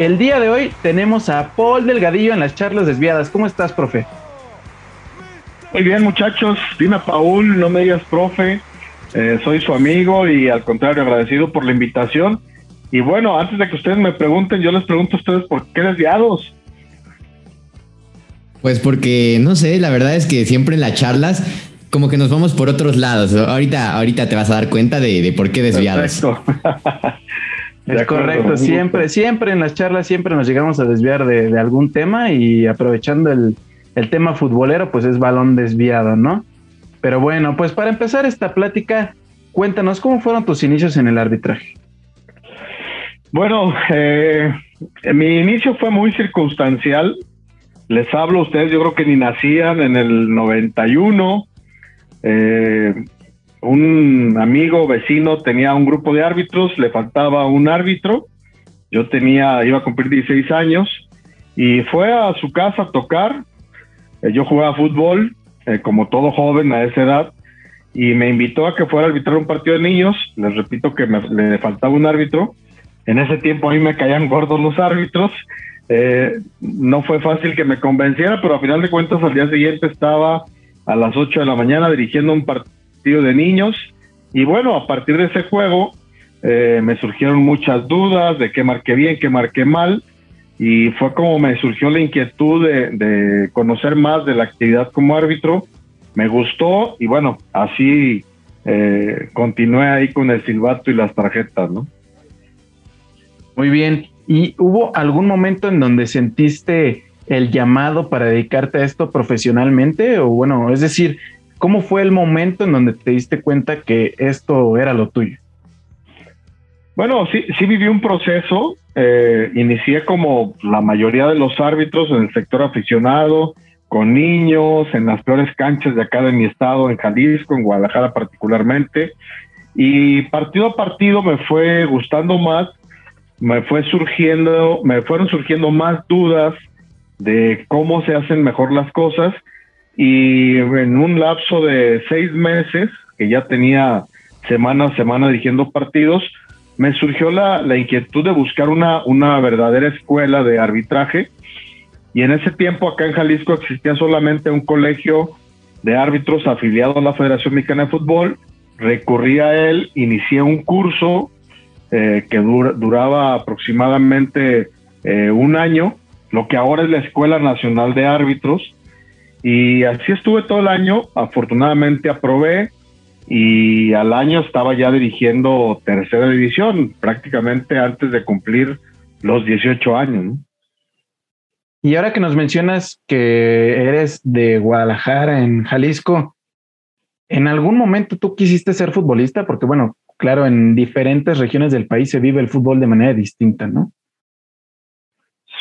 El día de hoy tenemos a Paul Delgadillo en las charlas desviadas. ¿Cómo estás, profe? Muy bien, muchachos. Dime, Paul, no me digas profe. Eh, soy su amigo y al contrario, agradecido por la invitación. Y bueno, antes de que ustedes me pregunten, yo les pregunto a ustedes por qué desviados. Pues porque, no sé, la verdad es que siempre en las charlas como que nos vamos por otros lados. Ahorita, ahorita te vas a dar cuenta de, por qué desviados. Es correcto, siempre, siempre en las charlas, siempre nos llegamos a desviar de, algún tema y aprovechando el, tema futbolero, pues es balón desviado, ¿no? Pero bueno, pues para empezar esta plática, cuéntanos cómo fueron tus inicios en el arbitraje. Bueno, eh, mi inicio fue muy circunstancial. Les hablo a ustedes, yo creo que ni nacían en el 91. Eh, un amigo vecino tenía un grupo de árbitros, le faltaba un árbitro, yo tenía, iba a cumplir 16 años y fue a su casa a tocar, eh, yo jugaba fútbol eh, como todo joven a esa edad y me invitó a que fuera a arbitrar un partido de niños, les repito que me, le faltaba un árbitro, en ese tiempo a mí me caían gordos los árbitros, eh, no fue fácil que me convenciera, pero a final de cuentas al día siguiente estaba a las 8 de la mañana dirigiendo un partido de niños. Y bueno, a partir de ese juego eh, me surgieron muchas dudas de qué marqué bien, qué marqué mal. Y fue como me surgió la inquietud de, conocer más de la actividad como árbitro. Me gustó y bueno, así eh, continué ahí con el silbato y las tarjetas, ¿no? Muy bien. ¿Y hubo algún momento en donde sentiste el llamado para dedicarte a esto profesionalmente? O bueno, es decir, ¿Cómo fue el momento en donde te diste cuenta que esto era lo tuyo? Bueno, sí, sí viví un proceso. Eh, inicié como la mayoría de los árbitros en el sector aficionado, con niños, en las peores canchas de acá de mi estado, en Jalisco, en Guadalajara particularmente. Y partido a partido me fue gustando más, me fue surgiendo, me fueron surgiendo más dudas de cómo se hacen mejor las cosas y en un lapso de seis meses, que ya tenía semana a semana dirigiendo partidos, me surgió la, la inquietud de buscar una, una verdadera escuela de arbitraje. Y en ese tiempo acá en Jalisco existía solamente un colegio de árbitros afiliado a la Federación Mexicana de Fútbol. Recurrí a él, inicié un curso eh, que duraba aproximadamente eh, un año, lo que ahora es la Escuela Nacional de Árbitros, y así estuve todo el año, afortunadamente aprobé y al año estaba ya dirigiendo tercera división, prácticamente antes de cumplir los 18 años. Y ahora que nos mencionas que eres de Guadalajara, en Jalisco, ¿en algún momento tú quisiste ser futbolista? Porque bueno, claro, en diferentes regiones del país se vive el fútbol de manera distinta, ¿no?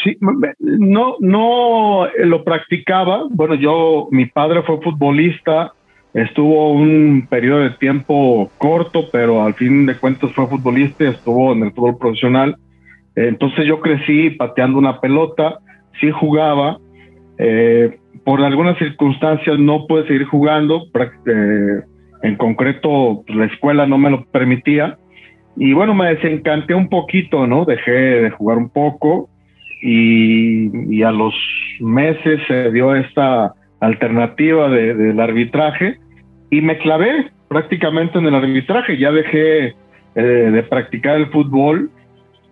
Sí, no, no lo practicaba. Bueno, yo, mi padre fue futbolista, estuvo un periodo de tiempo corto, pero al fin de cuentas fue futbolista, estuvo en el fútbol profesional. Entonces yo crecí pateando una pelota, sí jugaba. Eh, por algunas circunstancias no pude seguir jugando, eh, en concreto la escuela no me lo permitía. Y bueno, me desencanté un poquito, ¿no? Dejé de jugar un poco y, a los meses se dio esta alternativa del arbitraje y me clavé prácticamente en el arbitraje. Ya dejé eh, de practicar el fútbol,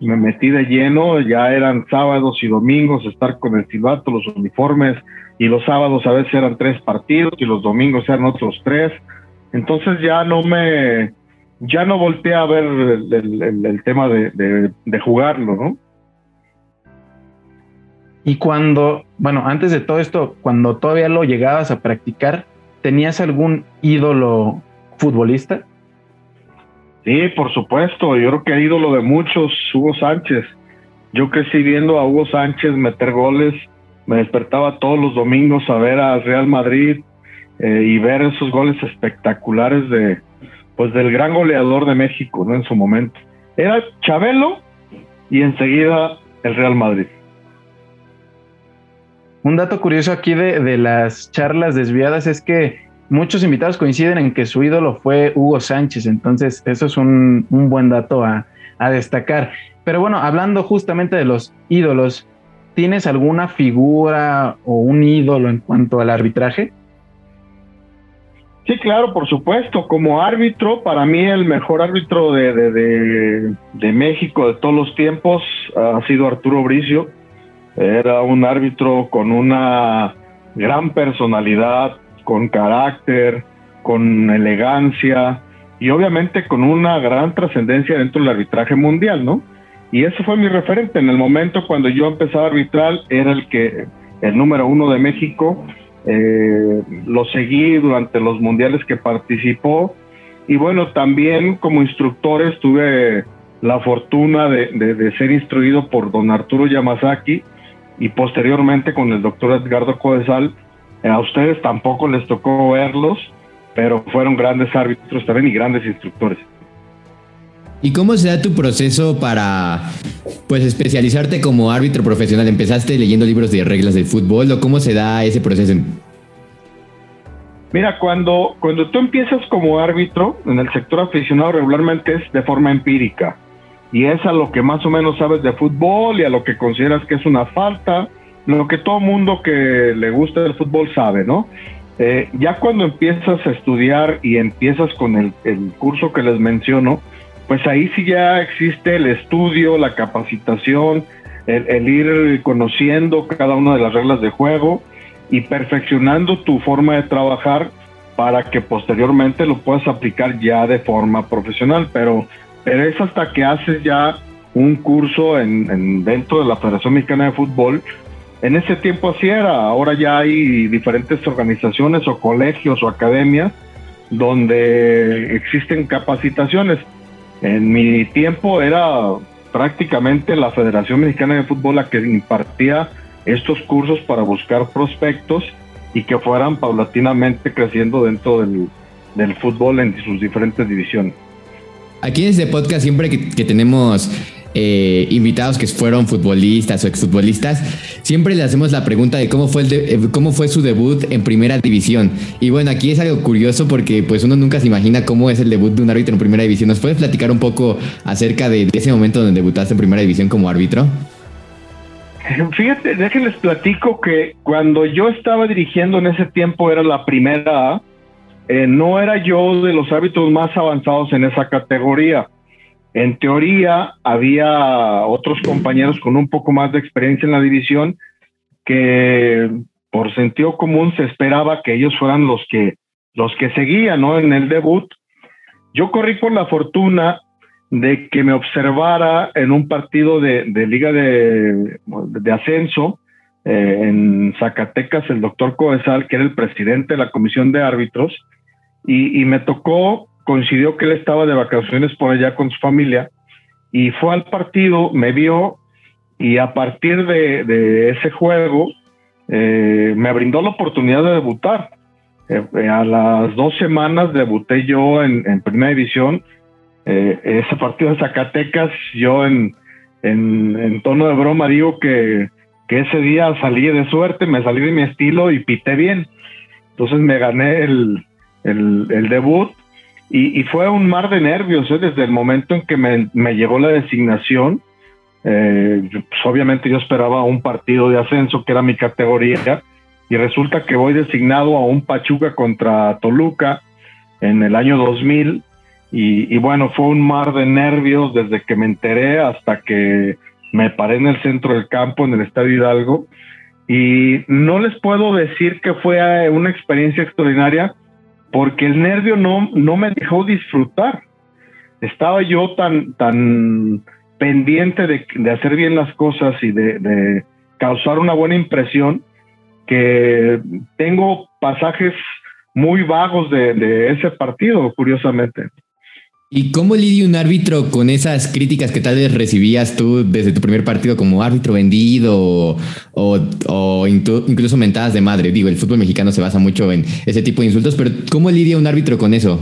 me metí de lleno, ya eran sábados y domingos estar con el silbato, los uniformes, y los sábados a veces eran tres partidos y los domingos eran otros tres. Entonces ya no me, ya no volteé a ver el, tema de, de jugarlo, ¿no? Y cuando, bueno, antes de todo esto, cuando todavía lo llegabas a practicar, ¿tenías algún ídolo futbolista? Sí, por supuesto. Yo creo que el ídolo de muchos, Hugo Sánchez. Yo crecí viendo a Hugo Sánchez meter goles. Me despertaba todos los domingos a ver a Real Madrid eh, y ver esos goles espectaculares de, pues, del gran goleador de México, ¿no? En su momento. Era Chabelo y enseguida el Real Madrid. Un dato curioso aquí de, las charlas desviadas es que muchos invitados coinciden en que su ídolo fue Hugo Sánchez, entonces eso es un, buen dato a, a destacar. Pero bueno, hablando justamente de los ídolos, ¿tienes alguna figura o un ídolo en cuanto al arbitraje? Sí, claro, por supuesto. Como árbitro, para mí el mejor árbitro de, de, de, México de todos los tiempos ha sido Arturo Bricio. Era un árbitro con una gran personalidad, con carácter, con elegancia y obviamente con una gran trascendencia dentro del arbitraje mundial, ¿no? Y ese fue mi referente. En el momento cuando yo empezaba a arbitrar, era el que el número uno de México eh, lo seguí durante los mundiales que participó y bueno, también como instructores tuve la fortuna de, ser instruido por don Arturo Yamazaki y posteriormente con el doctor Edgardo Codesal. Eh, a ustedes tampoco les tocó verlos, pero fueron grandes árbitros también y grandes instructores. ¿Y cómo se da tu proceso para pues especializarte como árbitro profesional? ¿Empezaste leyendo libros de reglas del fútbol o cómo se da ese proceso? Mira, cuando, cuando tú empiezas como árbitro en el sector aficionado regularmente es de forma empírica y es a lo que más o menos sabes de fútbol y a lo que consideras que es una falta, lo que todo mundo que le gusta el fútbol sabe, ¿no? Eh, ya cuando empiezas a estudiar y empiezas con el, el curso que les menciono, pues ahí sí ya existe el estudio, la capacitación, el, ir conociendo cada una de las reglas de juego y perfeccionando tu forma de trabajar para que posteriormente lo puedas aplicar ya de forma profesional. Pero, pero es hasta que haces ya un curso en, dentro de la Federación Mexicana de Fútbol. En ese tiempo así era, ahora ya hay diferentes organizaciones o colegios o academias donde existen capacitaciones en mi tiempo era prácticamente la Federación Mexicana de Fútbol la que impartía estos cursos para buscar prospectos y que fueran paulatinamente creciendo dentro del, fútbol en sus diferentes divisiones. Aquí en este podcast siempre que tenemos eh, invitados que fueron futbolistas o exfutbolistas, siempre le hacemos la pregunta de cómo fue, eh, cómo fue su debut en primera división. Y bueno, aquí es algo curioso porque pues uno nunca se imagina cómo es el debut de un árbitro en primera división. ¿Nos puedes platicar un poco acerca de, ese momento donde debutaste en primera división como árbitro? Fíjate, déjenles platico que cuando yo estaba dirigiendo en ese tiempo era la primera eh, no era yo de los árbitros más avanzados en esa categoría. En teoría, había otros compañeros con un poco más de experiencia en la división que por sentido común se esperaba que ellos fueran los que, los que seguían ¿no? en el debut. Yo corrí por la fortuna de que me observara en un partido de, liga de, ascenso eh, en Zacatecas el doctor Coesal, que era el presidente de la comisión de árbitros, y, y me tocó coincidió que él estaba de vacaciones por allá con su familia y fue al partido, me vio y a partir de, ese juego eh, me brindó la oportunidad de debutar. Eh, eh, a las dos semanas debuté yo en, primera división. ese partido de Zacatecas, yo en, en, tono de broma digo que, que, ese día salí de suerte, me salí de mi estilo y pité bien. Entonces me gané el, el, debut y, fue un mar de nervios ¿eh? desde el momento en que me, llegó la designación. Eh, pues obviamente yo esperaba un partido de ascenso, que era mi categoría, y resulta que voy designado a un Pachuca contra Toluca en el año 2000. Y, y bueno, fue un mar de nervios desde que me enteré hasta que me paré en el centro del campo, en el Estadio Hidalgo. Y no les puedo decir que fue una experiencia extraordinaria, porque el nervio no, no me dejó disfrutar. Estaba yo tan, tan pendiente de, hacer bien las cosas y de, causar una buena impresión que tengo pasajes muy vagos de, de, ese partido, curiosamente. ¿Y cómo lidia un árbitro con esas críticas que tal vez recibías tú desde tu primer partido como árbitro vendido o, incluso mentadas de madre? Digo, el fútbol mexicano se basa mucho en ese tipo de insultos, pero ¿cómo lidia un árbitro con eso?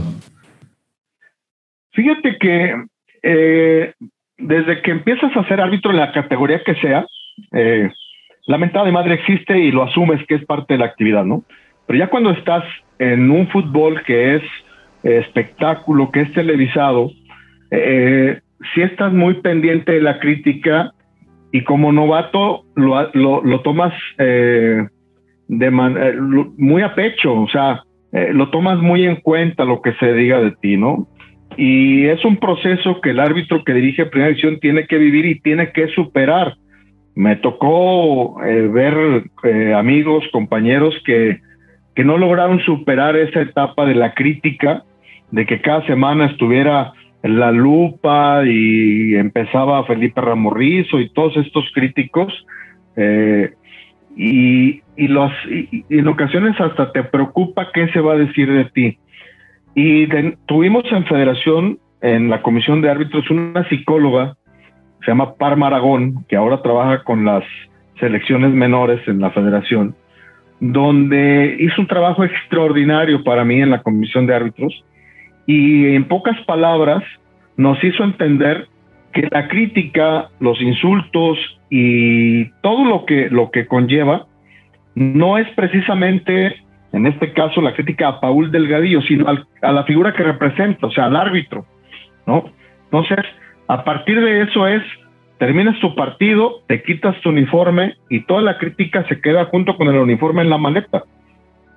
Fíjate que eh, desde que empiezas a ser árbitro en la categoría que sea, eh, la mentada de madre existe y lo asumes que es parte de la actividad, ¿no? Pero ya cuando estás en un fútbol que es espectáculo que es televisado, eh, si estás muy pendiente de la crítica y como novato lo, lo, tomas eh, de eh, muy a pecho, o sea, lo tomas muy en cuenta lo que se diga de ti, ¿no? Y es un proceso que el árbitro que dirige Primera División tiene que vivir y tiene que superar. Me tocó ver amigos, compañeros que, que no lograron superar esa etapa de la crítica, de que cada semana estuviera la lupa y empezaba Felipe Ramorrizo y todos estos críticos. Eh, y, y, los, y, en ocasiones hasta te preocupa qué se va a decir de ti. Y tuvimos en Federación, en la Comisión de Árbitros, una psicóloga, se llama Par Maragón, que ahora trabaja con las selecciones menores en la Federación, donde hizo un trabajo extraordinario para mí en la Comisión de Árbitros y en pocas palabras nos hizo entender que la crítica, los insultos y todo lo que, lo que conlleva no es precisamente, en este caso, la crítica a Paul Delgadillo, sino a la figura que representa, o sea, al árbitro, ¿no? Entonces, a partir de eso es, terminas tu partido, te quitas tu uniforme y toda la crítica se queda junto con el uniforme en la maleta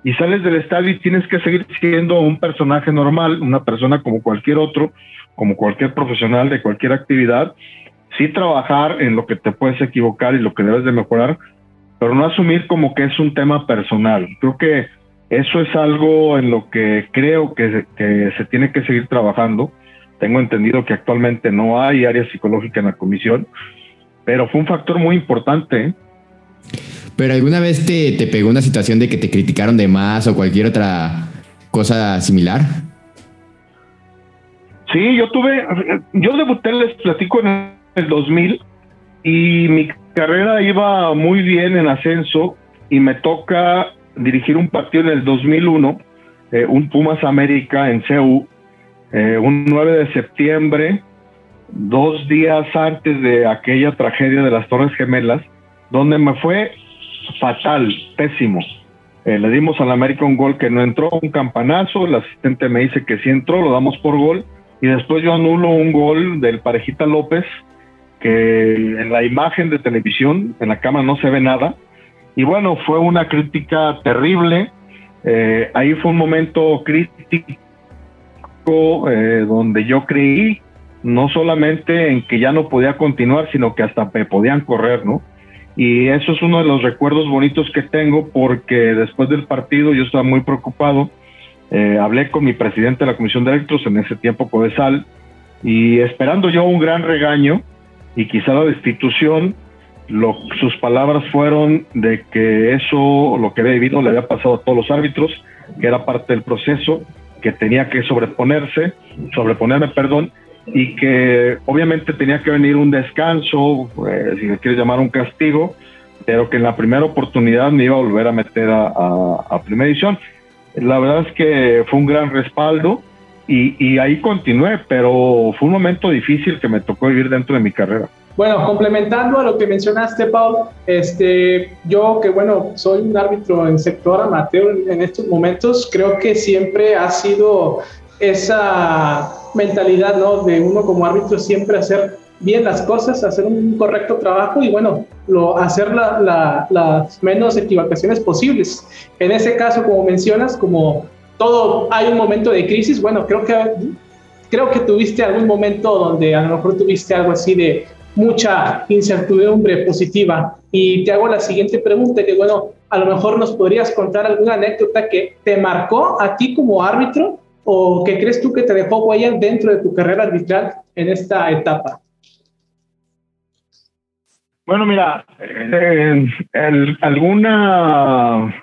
y sales del estadio y tienes que seguir siendo un personaje normal, una persona como cualquier otro, como cualquier profesional de cualquier actividad, sí trabajar en lo que te puedes equivocar y lo que debes de mejorar, pero no asumir como que es un tema personal. Creo que eso es algo en lo que creo que, que se tiene que seguir trabajando. Tengo entendido que actualmente no hay área psicológica en la comisión, pero fue un factor muy importante. ¿eh? Pero alguna vez te, te pegó una situación de que te criticaron de más o cualquier otra cosa similar? Sí, yo tuve, yo debuté, les platico, en el 2000 y mi carrera iba muy bien en ascenso y me toca dirigir un partido en el 2001, eh, un Pumas América en CEU, eh, un 9 de septiembre, dos días antes de aquella tragedia de las Torres Gemelas, donde me fue fatal, pésimo. Eh, le dimos al América un gol que no entró, un campanazo, el asistente me dice que sí entró, lo damos por gol, y después yo anulo un gol del Parejita López, que en la imagen de televisión, en la cama no se ve nada, y bueno, fue una crítica terrible, eh, ahí fue un momento crítico eh, donde yo creí no solamente en que ya no podía continuar, sino que hasta me podían correr, ¿no? Y eso es uno de los recuerdos bonitos que tengo porque después del partido yo estaba muy preocupado. Eh, hablé con mi presidente de la Comisión de Electros, en ese tiempo Codesal, y esperando yo un gran regaño y quizá la destitución, lo, sus palabras fueron de que eso, lo que había vivido, le había pasado a todos los árbitros, que era parte del proceso, que tenía que sobreponerse, sobreponerme, perdón, y que obviamente tenía que venir un descanso, eh, si le quieres llamar un castigo, pero que en la primera oportunidad me iba a volver a meter a, primera edición. La verdad es que fue un gran respaldo y, y, ahí continué, pero fue un momento difícil que me tocó vivir dentro de mi carrera. Bueno, complementando a lo que mencionaste, Paul, este, yo que bueno, soy un árbitro en sector amateur en estos momentos, creo que siempre ha sido esa mentalidad, ¿no? De uno como árbitro siempre hacer bien las cosas, hacer un correcto trabajo y bueno, lo, hacer las menos equivocaciones posibles. En ese caso, como mencionas, como todo hay un momento de crisis, bueno, creo que creo que tuviste algún momento donde a lo mejor tuviste algo así de mucha incertidumbre positiva. Y te hago la siguiente pregunta, que bueno, a lo mejor nos podrías contar alguna anécdota que te marcó a ti como árbitro o qué crees tú que te dejó huella dentro de tu carrera arbitral en esta etapa? Bueno, mira, eh, alguna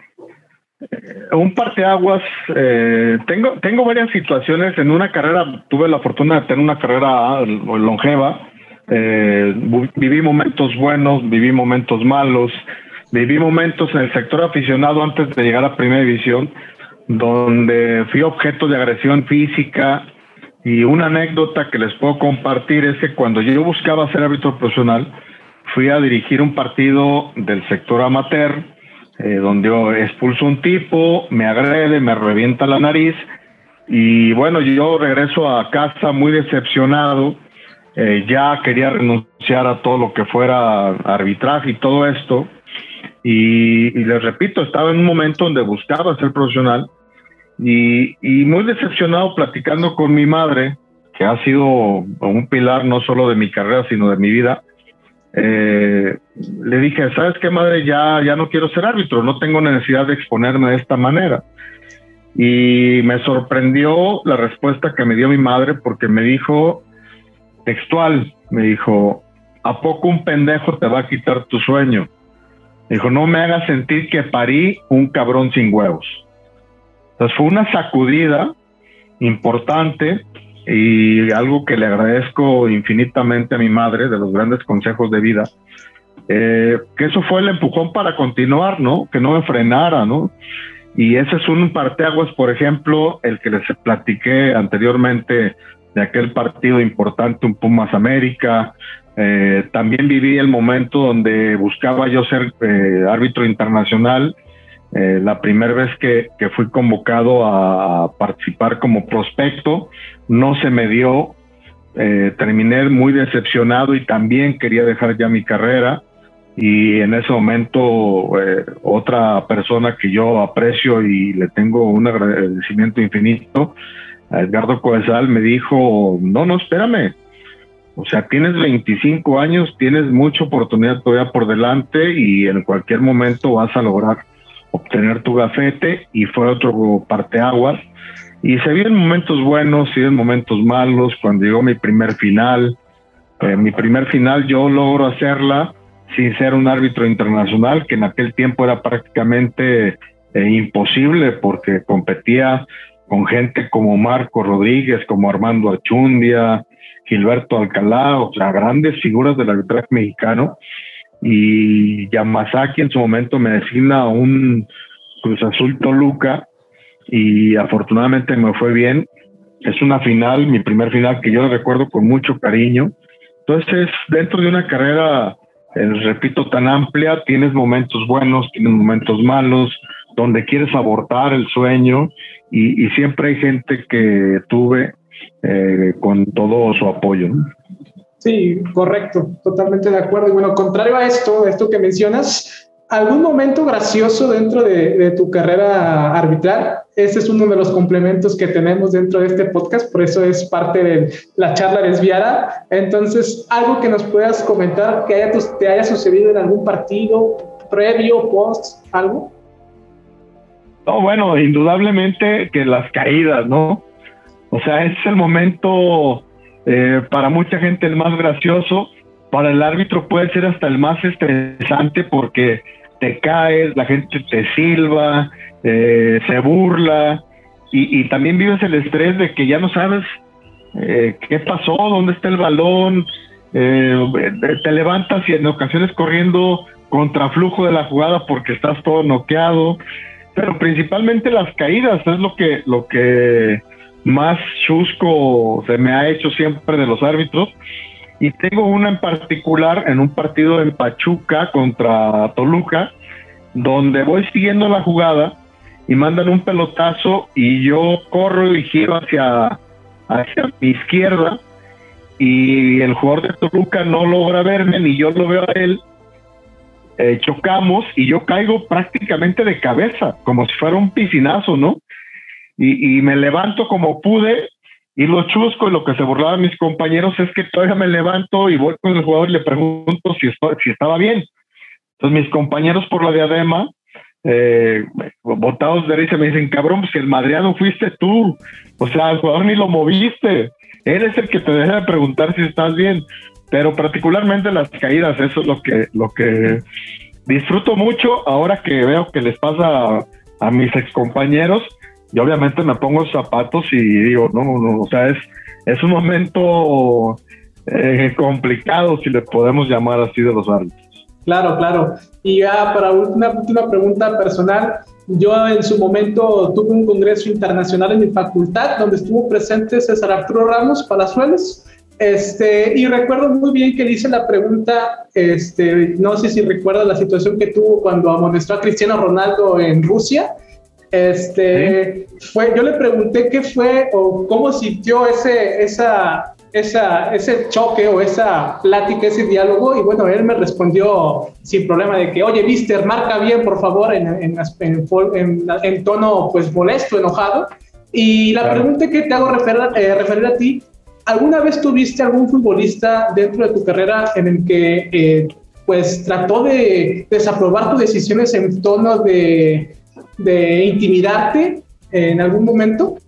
eh, un parteaguas, eh, tengo, tengo varias situaciones. En una carrera tuve la fortuna de tener una carrera longeva. Eh, viví momentos buenos, viví momentos malos, viví momentos en el sector aficionado antes de llegar a Primera División donde fui objeto de agresión física y una anécdota que les puedo compartir es que cuando yo buscaba ser árbitro profesional, fui a dirigir un partido del sector amateur, eh, donde expulso un tipo, me agrede, me revienta la nariz y bueno, yo regreso a casa muy decepcionado. Eh, ya quería renunciar a todo lo que fuera arbitraje y todo esto. Y, les repito, estaba en un momento donde buscaba ser profesional y, y, muy decepcionado platicando con mi madre, que ha sido un pilar no solo de mi carrera, sino de mi vida. Eh, le dije, ¿sabes qué, madre? Ya, ya no quiero ser árbitro, no tengo necesidad de exponerme de esta manera. Y me sorprendió la respuesta que me dio mi madre porque me dijo, textual, me dijo, ¿a poco un pendejo te va a quitar tu sueño? dijo, no me hagas sentir que parí un cabrón sin huevos. Entonces fue una sacudida importante y algo que le agradezco infinitamente a mi madre de los grandes consejos de vida, eh, que eso fue el empujón para continuar, ¿no? Que no me frenara, ¿no? Y ese es un parteaguas, por ejemplo, el que les platiqué anteriormente de aquel partido importante, un Pumas América. Eh, también viví el momento donde buscaba yo ser eh, árbitro internacional. Eh, la primera vez que, que, fui convocado a participar como prospecto, no se me dio. terminé muy decepcionado y también quería dejar ya mi carrera. Y en ese momento, otra persona que yo aprecio y le tengo un agradecimiento infinito, Edgardo Coesal me dijo, no, no, espérame. O sea, tienes 25 años, tienes mucha oportunidad todavía por delante y en cualquier momento vas a lograr obtener tu gafete y fue otro parteaguas. Y se vienen momentos buenos, se vienen momentos malos. Cuando llegó mi primer final, eh, mi primer final yo logro hacerla sin ser un árbitro internacional, que en aquel tiempo era prácticamente eh, imposible porque competía con gente como Marco Rodríguez, como Armando Achundia, Gilberto Alcalá, o sea, grandes figuras del arbitraje mexicano. Y Yamazaki en su momento me designa un Cruz Azul Toluca y afortunadamente me fue bien. Es una final, mi primer final que yo recuerdo con mucho cariño. Entonces, dentro de una carrera, eh, repito, tan amplia, tienes momentos buenos, tienes momentos malos, donde quieres abortar el sueño y, siempre hay gente que tuve eh, con todo su apoyo. Sí, correcto, totalmente de acuerdo. Y bueno, contrario a esto, esto que mencionas, ¿algún momento gracioso dentro de, tu carrera arbitral? Ese es uno de los complementos que tenemos dentro de este podcast, por eso es parte de la charla desviada. Entonces, algo que nos puedas comentar que haya, te haya sucedido en algún partido, previo, post, algo. No, bueno, indudablemente que las caídas, ¿no? O sea, es el momento eh, para mucha gente el más gracioso, para el árbitro puede ser hasta el más estresante porque te caes, la gente te silba, eh, se burla. Y, también vives el estrés de que ya no sabes eh, qué pasó, dónde está el balón, te levantas y en ocasiones corriendo contra flujo de la jugada porque estás todo noqueado pero principalmente las caídas es lo que, lo que más chusco se me ha hecho siempre de los árbitros. Y tengo una en particular en un partido en Pachuca contra Toluca, donde voy siguiendo la jugada y mandan un pelotazo y yo corro y giro hacia, hacia mi izquierda y el jugador de Toluca no logra verme ni yo lo veo a él eh, chocamos y yo caigo prácticamente de cabeza, como si fuera un piscinazo, ¿no? Y, me levanto como pude y lo chusco y lo que se burlaban mis compañeros es que todavía me levanto y voy con el jugador y le pregunto si, si estaba bien. Entonces mis compañeros por la diadema, eh, botados de risa, me dicen, cabrón, pues si el madriano fuiste tú, o sea, el jugador ni lo moviste, él es el que te deja de preguntar si estás bien pero particularmente las caídas, eso es lo que, lo que disfruto mucho ahora que veo que les pasa a, mis excompañeros y obviamente me pongo zapatos y digo, no, no, o sea, es, es un momento eh, complicado, si le podemos llamar así, de los árbitros. Claro, claro. Y ya para una última pregunta personal, yo en su momento tuve un congreso internacional en mi facultad donde estuvo presente César Arturo Ramos Palazuelos este, y recuerdo muy bien que le hice la pregunta, este, no sé si recuerda la situación que tuvo cuando amonestó a Cristiano Ronaldo en Rusia. Este, fue, yo le pregunté qué fue o cómo sintió ese, esa, esa, ese choque o esa plática, ese diálogo, y bueno, él me respondió sin problema de que, oye, Mister, marca bien, por favor, en, en, en, tono pues molesto, enojado. Y la pregunta que te hago referir, eh, referir, a ti, ¿alguna vez tuviste algún futbolista dentro de tu carrera en el que eh, pues trató de desaprobar tus decisiones en tono de, intimidarte en algún momento?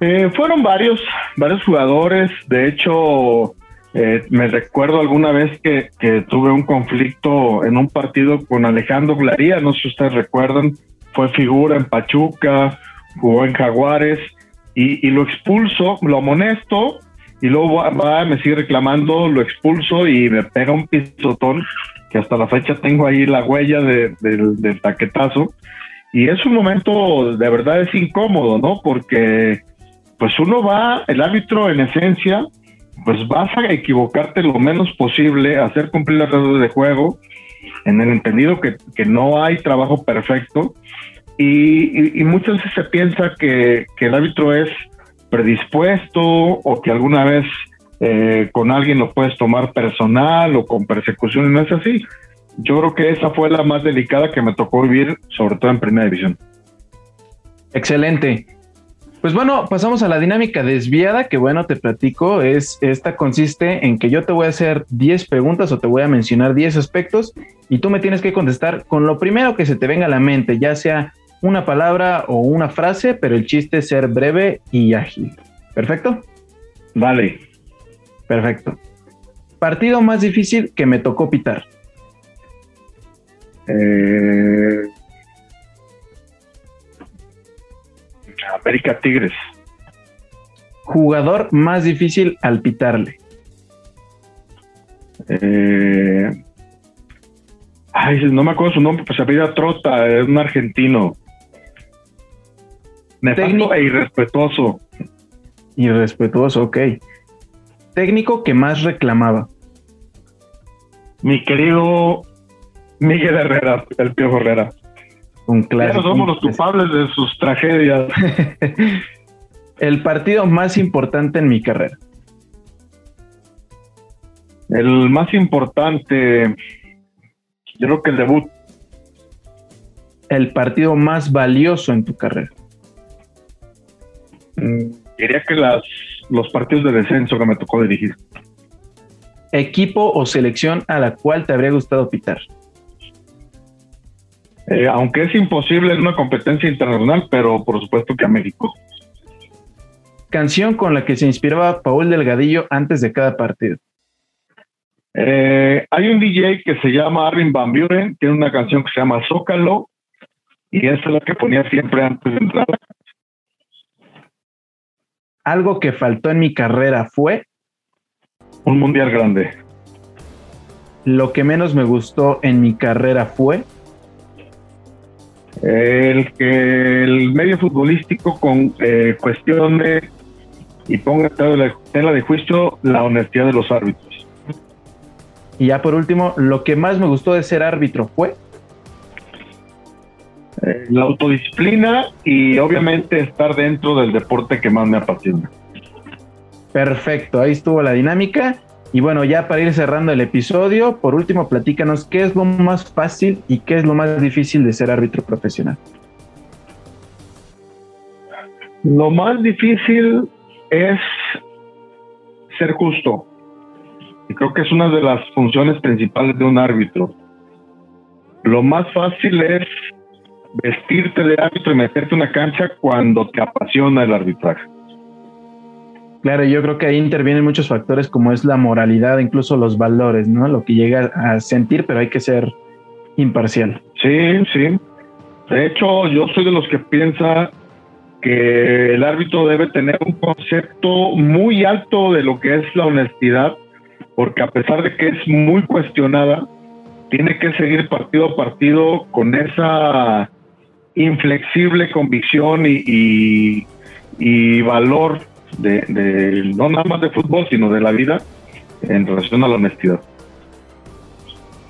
Eh, fueron varios, varios jugadores. De hecho, eh, me recuerdo alguna vez que, tuve un conflicto en un partido con Alejandro Glaría, no sé si ustedes recuerdan, fue figura en Pachuca, jugó en Jaguares y, lo expulso, lo amonesto y luego va, me sigue reclamando, lo expulso y me pega un pisotón que hasta la fecha tengo ahí la huella del taquetazo. Y es un momento, de verdad es incómodo, ¿no? Porque pues uno va, el árbitro en esencia, pues vas a equivocarte lo menos posible, hacer cumplir las reglas de juego, en el entendido que, no hay trabajo perfecto, y, muchas veces se piensa que, el árbitro es predispuesto o que alguna vez eh, con alguien lo puedes tomar personal o con persecución, y no es así. Yo creo que esa fue la más delicada que me tocó vivir, sobre todo en primera división. Excelente. Pues bueno, pasamos a la dinámica desviada, que bueno, te platico, es esta consiste en que yo te voy a hacer 10 preguntas o te voy a mencionar 10 aspectos y tú me tienes que contestar con lo primero que se te venga a la mente, ya sea una palabra o una frase, pero el chiste es ser breve y ágil. ¿Perfecto? Vale. Perfecto. Partido más difícil que me tocó pitar. Eh, América Tigres. Jugador más difícil al pitarle. Eh, ay, no me acuerdo su nombre, pues se Trota, es un argentino. Técnico e irrespetuoso. Irrespetuoso, ok. Técnico que más reclamaba. Mi querido Miguel Herrera, el Pío Herrera. Un clásico. somos los culpables de sus tragedias. el partido más importante en mi carrera. El más importante, yo creo que el debut. El partido más valioso en tu carrera. Mm, diría que las, los partidos de descenso que me tocó dirigir. Equipo o selección a la cual te habría gustado pitar. Eh, aunque es imposible en una competencia internacional, pero por supuesto que a México. Canción con la que se inspiraba Paul Delgadillo antes de cada partido. Eh, hay un DJ que se llama Arvin Van Buren, tiene una canción que se llama Zócalo, y esa es la que ponía siempre antes de entrar. Algo que faltó en mi carrera fue. Un mundial grande. Lo que menos me gustó en mi carrera fue el que el medio futbolístico con eh, cuestione y ponga en tela de juicio la honestidad de los árbitros. Y ya por último, lo que más me gustó de ser árbitro fue eh, la autodisciplina y obviamente estar dentro del deporte que más me apasiona. Perfecto, ahí estuvo la dinámica. Y bueno, ya para ir cerrando el episodio, por último, platícanos qué es lo más fácil y qué es lo más difícil de ser árbitro profesional. Lo más difícil es ser justo. Y creo que es una de las funciones principales de un árbitro. Lo más fácil es vestirte de árbitro y meterte una cancha cuando te apasiona el arbitraje. Claro, yo creo que ahí intervienen muchos factores como es la moralidad, incluso los valores, ¿no? Lo que llega a sentir, pero hay que ser imparcial. Sí, sí. De hecho, yo soy de los que piensa que el árbitro debe tener un concepto muy alto de lo que es la honestidad, porque a pesar de que es muy cuestionada, tiene que seguir partido a partido con esa inflexible convicción y, y, y valor de, no nada más de fútbol, sino de la vida en relación a la honestidad.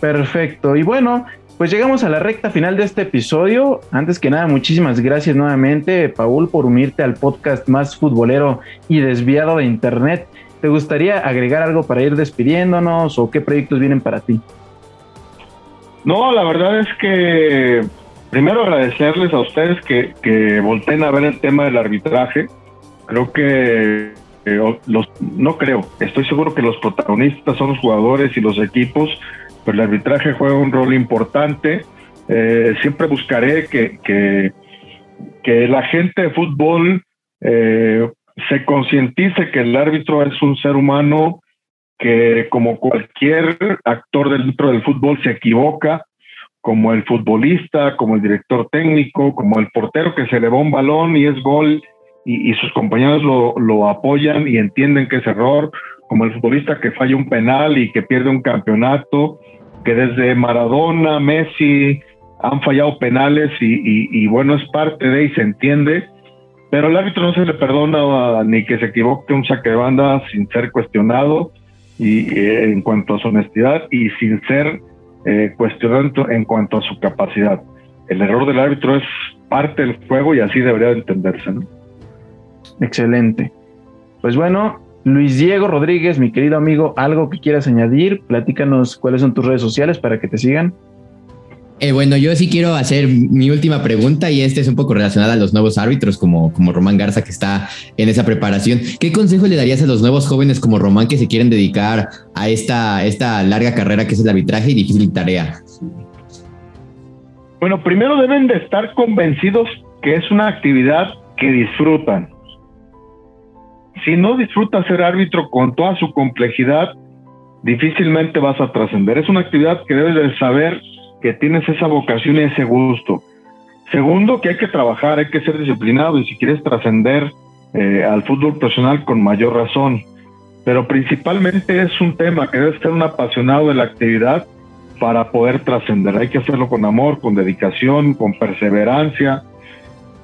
Perfecto. Y bueno, pues llegamos a la recta final de este episodio. Antes que nada, muchísimas gracias nuevamente, Paul, por unirte al podcast más futbolero y desviado de Internet. ¿Te gustaría agregar algo para ir despidiéndonos o qué proyectos vienen para ti? No, la verdad es que primero agradecerles a ustedes que, que volteen a ver el tema del arbitraje. Creo que eh, los, no creo, estoy seguro que los protagonistas son los jugadores y los equipos, pero el arbitraje juega un rol importante. Eh, siempre buscaré que, que, la gente de fútbol eh, se concientice que el árbitro es un ser humano que como cualquier actor dentro del fútbol se equivoca, como el futbolista, como el director técnico, como el portero que se elevó un balón y es gol y, sus compañeros lo, lo, apoyan y entienden que es error, como el futbolista que falla un penal y que pierde un campeonato, que desde Maradona, Messi han fallado penales y, y bueno, es parte de y se entiende, pero el árbitro no se le perdona ni que se equivoque un saque de banda sin ser cuestionado y eh, en cuanto a su honestidad y sin ser eh, cuestionado en cuanto a su capacidad. El error del árbitro es parte del juego y así debería entenderse. Excelente. Pues bueno, Luis Diego Rodríguez, mi querido amigo, algo que quieras añadir, platícanos cuáles son tus redes sociales para que te sigan. Eh, bueno, yo sí quiero hacer mi última pregunta y este es un poco relacionada a los nuevos árbitros como, como Román Garza que está en esa preparación. ¿Qué consejo le darías a los nuevos jóvenes como Román que se quieren dedicar a esta, esta larga carrera que es el arbitraje y difícil tarea? Bueno, primero deben de estar convencidos que es una actividad que disfrutan. Si no disfrutas ser árbitro con toda su complejidad, difícilmente vas a trascender. Es una actividad que debes de saber que tienes esa vocación y ese gusto. Segundo, que hay que trabajar, hay que ser disciplinado y si quieres trascender eh, al fútbol profesional con mayor razón. Pero principalmente es un tema que debe ser un apasionado de la actividad para poder trascender. Hay que hacerlo con amor, con dedicación, con perseverancia.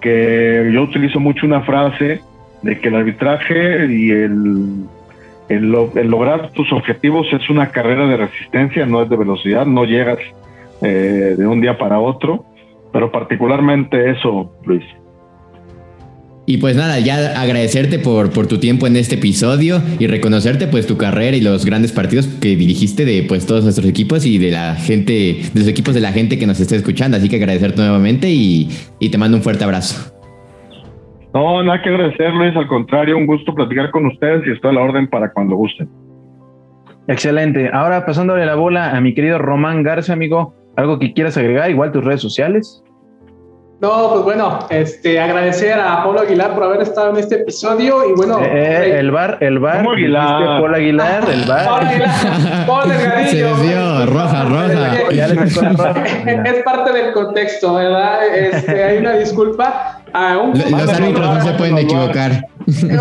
Que yo utilizo mucho una frase de que el arbitraje y el, el lograr tus objetivos es una carrera de resistencia, no es de velocidad, no llegas eh, de un día para otro, pero particularmente eso, Luis. Y pues nada, ya agradecerte por, por tu tiempo en este episodio y reconocerte pues tu carrera y los grandes partidos que dirigiste de pues todos nuestros equipos y de la gente, de los equipos de la gente que nos está escuchando. Así que agradecerte nuevamente y, y te mando un fuerte abrazo. No, nada que agradecer, Luis. Al contrario, un gusto platicar con ustedes y estoy a la orden para cuando gusten. Excelente. Ahora pasándole la bola a mi querido Román Garza, amigo. ¿Algo que quieras agregar? Igual tus redes sociales. No, pues bueno, este, agradecer a Pablo Aguilar por haber estado en este episodio y bueno. Eh, el bar, el bar. Aguilar? Pablo Aguilar, el bar. Pablo Aguilar, Pablo Se roja, roja. Ya le es parte del contexto, ¿verdad? Este, hay una disculpa. A un, Los árbitros no se pueden equivocar.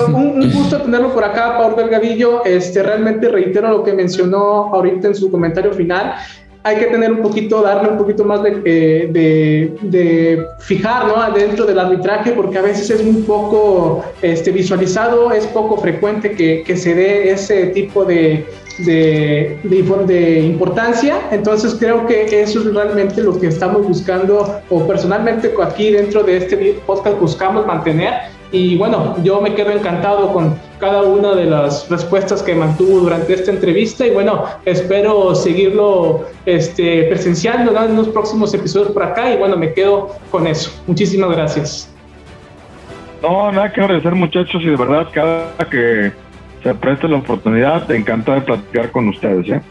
Un, un, gusto tenerlo por acá, Pablo Delgadillo. Este, realmente reitero lo que mencionó ahorita en su comentario final hay que tener un poquito, darle un poquito más de, eh, de, de, fijar ¿no? dentro del arbitraje, porque a veces es un poco este, visualizado, es poco frecuente que, que se dé ese tipo de, de, de, importancia. Entonces creo que eso es realmente lo que estamos buscando, o personalmente aquí dentro de este podcast buscamos mantener y bueno, yo me quedo encantado con cada una de las respuestas que mantuvo durante esta entrevista y bueno, espero seguirlo este, presenciando en los próximos episodios por acá y bueno, me quedo con eso. Muchísimas gracias. No, nada que agradecer muchachos y de verdad cada que se preste la oportunidad, te encanta de platicar con ustedes. ¿eh?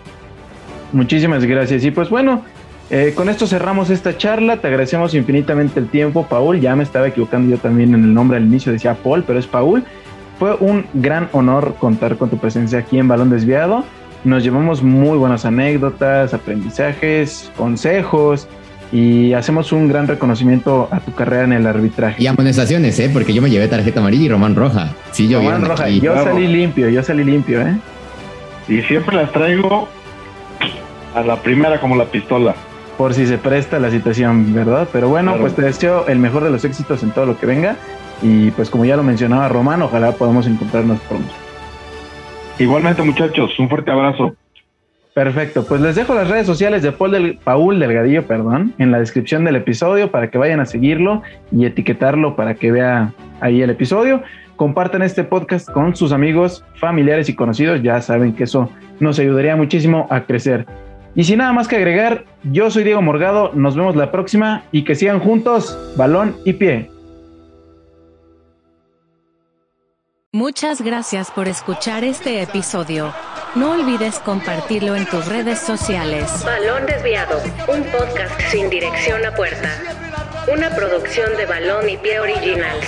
Muchísimas gracias. Y pues bueno, eh, con esto cerramos esta charla. Te agradecemos infinitamente el tiempo, Paul. Ya me estaba equivocando yo también en el nombre al inicio, decía Paul, pero es Paul. Fue un gran honor contar con tu presencia aquí en Balón Desviado. Nos llevamos muy buenas anécdotas, aprendizajes, consejos y hacemos un gran reconocimiento a tu carrera en el arbitraje. Y amonestaciones, ¿eh? Porque yo me llevé tarjeta amarilla y Román Roja. Sí, yo Román Roja. Yo salí limpio, yo salí limpio, ¿eh? Y siempre las traigo a la primera como la pistola por si se presta la situación, ¿verdad? Pero bueno, pues te deseo el mejor de los éxitos en todo lo que venga. Y pues como ya lo mencionaba Román, ojalá podamos encontrarnos pronto. Igualmente muchachos, un fuerte abrazo. Perfecto, pues les dejo las redes sociales de Paul, del, Paul Delgadillo, perdón, en la descripción del episodio para que vayan a seguirlo y etiquetarlo para que vea ahí el episodio. Compartan este podcast con sus amigos, familiares y conocidos, ya saben que eso nos ayudaría muchísimo a crecer. Y sin nada más que agregar, yo soy Diego Morgado, nos vemos la próxima y que sigan juntos, balón y pie. Muchas gracias por escuchar este episodio. No olvides compartirlo en tus redes sociales. Balón Desviado, un podcast sin dirección a puerta. Una producción de Balón y Pie Originals.